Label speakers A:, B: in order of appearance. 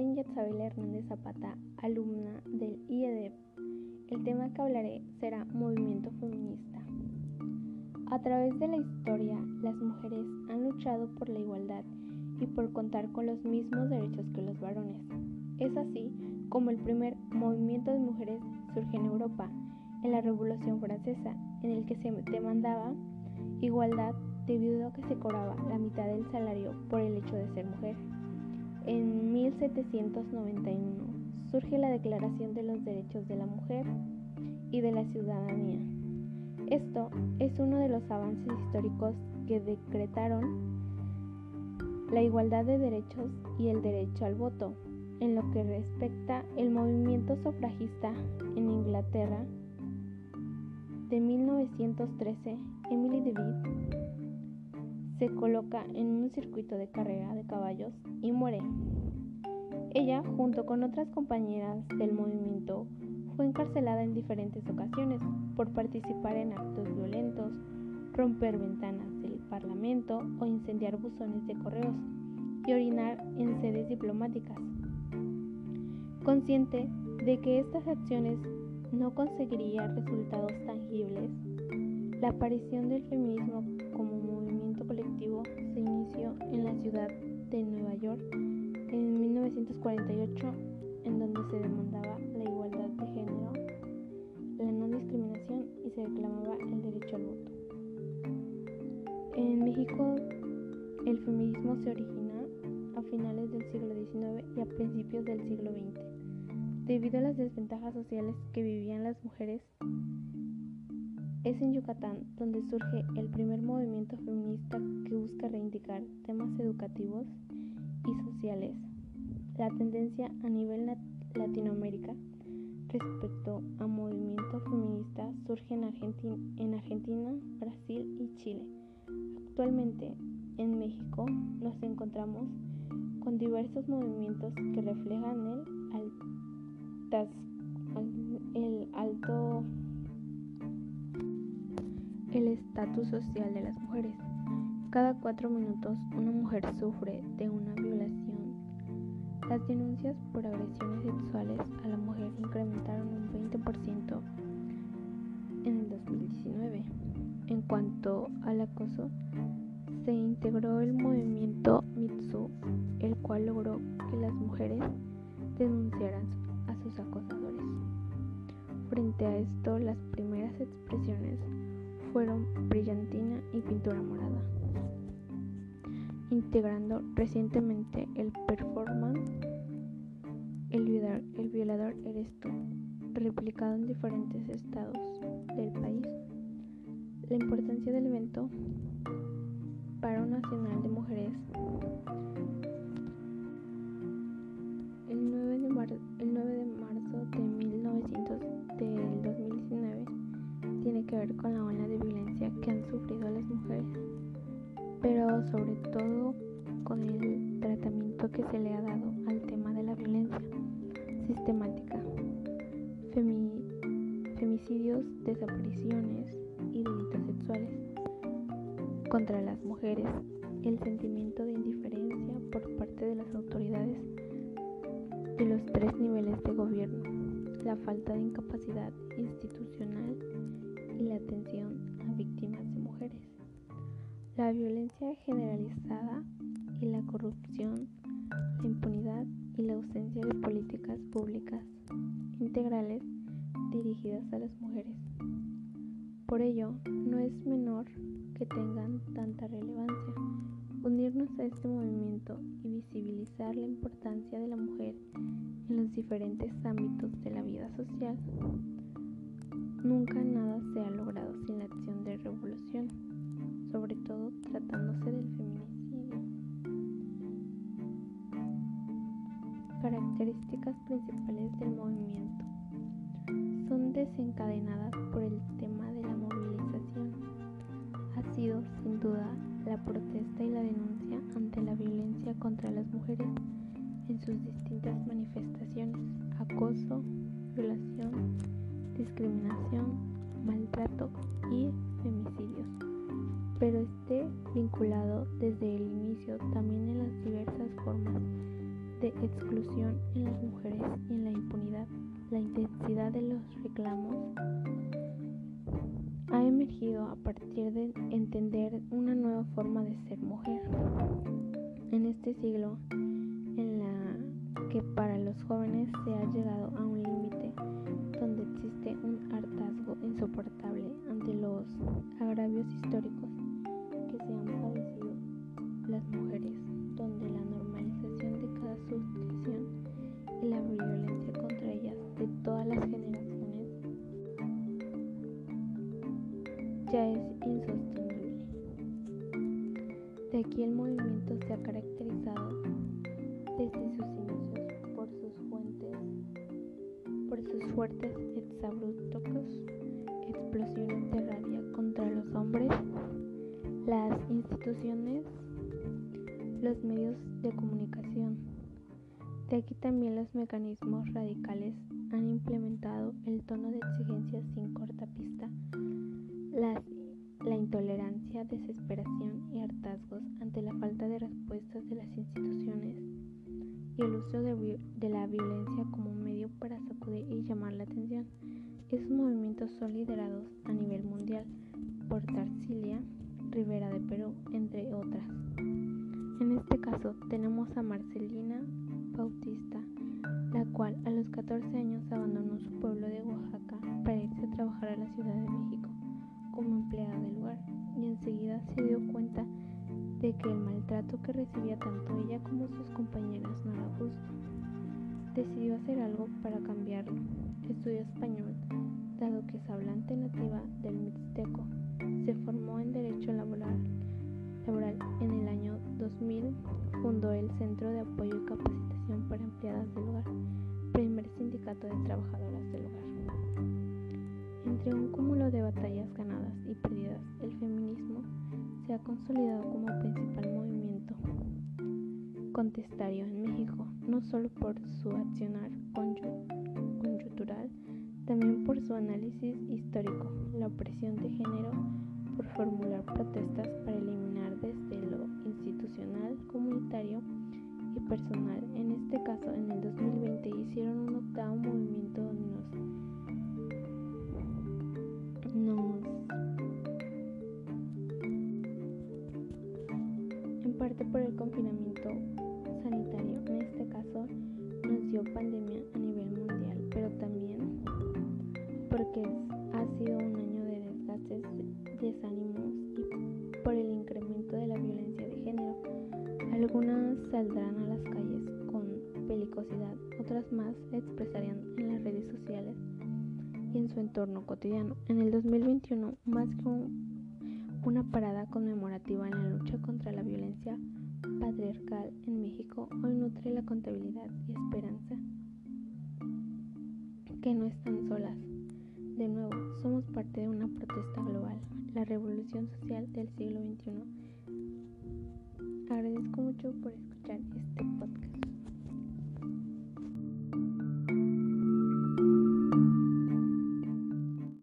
A: Marín Hernández Zapata, alumna del IEDEP. El tema que hablaré será movimiento feminista. A través de la historia, las mujeres han luchado por la igualdad y por contar con los mismos derechos que los varones. Es así como el primer movimiento de mujeres surge en Europa, en la Revolución Francesa, en el que se demandaba igualdad debido a que se cobraba la mitad del salario por el hecho de ser mujer. En 1791 surge la Declaración de los Derechos de la Mujer y de la Ciudadanía. Esto es uno de los avances históricos que decretaron la igualdad de derechos y el derecho al voto. En lo que respecta el movimiento sufragista en Inglaterra de 1913, Emily DeVitt se coloca en un circuito de carrera de caballos y muere. Ella, junto con otras compañeras del movimiento, fue encarcelada en diferentes ocasiones por participar en actos violentos, romper ventanas del Parlamento o incendiar buzones de correos y orinar en sedes diplomáticas. Consciente de que estas acciones no conseguirían resultados tangibles, la aparición del feminismo En 1948, en donde se demandaba la igualdad de género, la no discriminación y se reclamaba el derecho al voto. En México, el feminismo se origina a finales del siglo XIX y a principios del siglo XX. Debido a las desventajas sociales que vivían las mujeres, es en Yucatán donde surge el primer movimiento feminista que busca reivindicar temas educativos y sociales. La tendencia a nivel Latinoamérica respecto a movimiento feminista surge en Argentina, en Argentina, Brasil y Chile. Actualmente en México nos encontramos con diversos movimientos que reflejan el, el alto el estatus social de las mujeres. Cada cuatro minutos una mujer sufre de una violación. Las denuncias por agresiones sexuales a la mujer incrementaron un 20% en el 2019. En cuanto al acoso, se integró el movimiento Mitsu, el cual logró que las mujeres denunciaran a sus acosadores. Frente a esto, las primeras expresiones fueron brillantina y pintura morada, integrando recientemente el performance el violador, el eres tú, replicado en diferentes estados del país. La importancia del evento paro nacional de mujeres el 9 de, mar el 9 de marzo de 1900 del 2019 tiene que ver con la ola de violencia que han sufrido las mujeres, pero sobre todo con el tratamiento que se le ha dado al tema de la violencia sistemática, femicidios, desapariciones y delitos sexuales contra las mujeres, el sentimiento de indiferencia por parte de las autoridades de los tres niveles de gobierno, la falta de incapacidad institucional y la atención a víctimas. La violencia generalizada y la corrupción, la impunidad y la ausencia de políticas públicas integrales dirigidas a las mujeres. Por ello, no es menor que tengan tanta relevancia unirnos a este movimiento y visibilizar la importancia de la mujer en los diferentes ámbitos de la vida social. Nunca nada se ha logrado sin la acción de revolución, sobre todo tratándose del feminicidio. Características principales del movimiento son desencadenadas por el tema de la movilización. Ha sido, sin duda, la protesta y la denuncia ante la violencia contra las mujeres en sus distintas manifestaciones, acoso, violación, discriminación, maltrato y femicidios, pero esté vinculado desde el inicio también en las diversas formas de exclusión en las mujeres y en la impunidad. La intensidad de los reclamos ha emergido a partir de entender una nueva forma de ser mujer. En este siglo, en la que para los jóvenes se ha llegado a un límite donde existe un hartazgo insoportable ante los agravios históricos la violencia contra ellas de todas las generaciones ya es insostenible. De aquí el movimiento se ha caracterizado desde sus inicios por sus fuentes, por sus fuertes exabruptos, explosiones de rabia contra los hombres, las instituciones, los medios de comunicación. De aquí también los mecanismos radicales han implementado el tono de exigencia sin cortapista, las la intolerancia, desesperación y hartazgos ante la falta de respuestas de las instituciones y el uso de, la violencia como medio para sacudir y llamar la atención. Esos movimientos son liderados a nivel mundial por Tarsilia Rivera de Perú, entre otras. En este caso tenemos a Marcelina Bautista, la cual a los 14 años abandonó su pueblo de Oaxaca para irse a trabajar a la Ciudad de México como empleada del lugar y enseguida se dio cuenta de que el maltrato que recibía tanto ella como sus compañeras no era justo. Decidió hacer algo para cambiarlo. Estudió español, dado que es hablante nativa del Mixteco. Se formó en Derecho Laboral, laboral en el 2000. Fundó el Centro de Apoyo y Capacitación para Empleadas del Hogar, primer sindicato de trabajadoras del hogar. Entre un cúmulo de batallas ganadas y perdidas, el feminismo se ha consolidado como principal movimiento contestario en México, no solo por su accionar coyuntural, también por su análisis histórico, la opresión de género, por formular protestas para eliminar desde lo institucional, comunitario y personal. En este caso, en el 2020 hicieron un octavo movimiento donde nos nos en parte por el confinamiento sanitario en este caso nos dio pandemia a nivel mundial pero también porque ha sido un año de desgastes desánimos algunas saldrán a las calles con pelicosidad otras más expresarían en las redes sociales y en su entorno cotidiano. En el 2021, más que una parada conmemorativa en la lucha contra la violencia patriarcal en México, hoy nutre la contabilidad y esperanza que no están solas. De nuevo, somos parte de una protesta global, la revolución social del siglo XXI. Agradezco mucho por escuchar este podcast.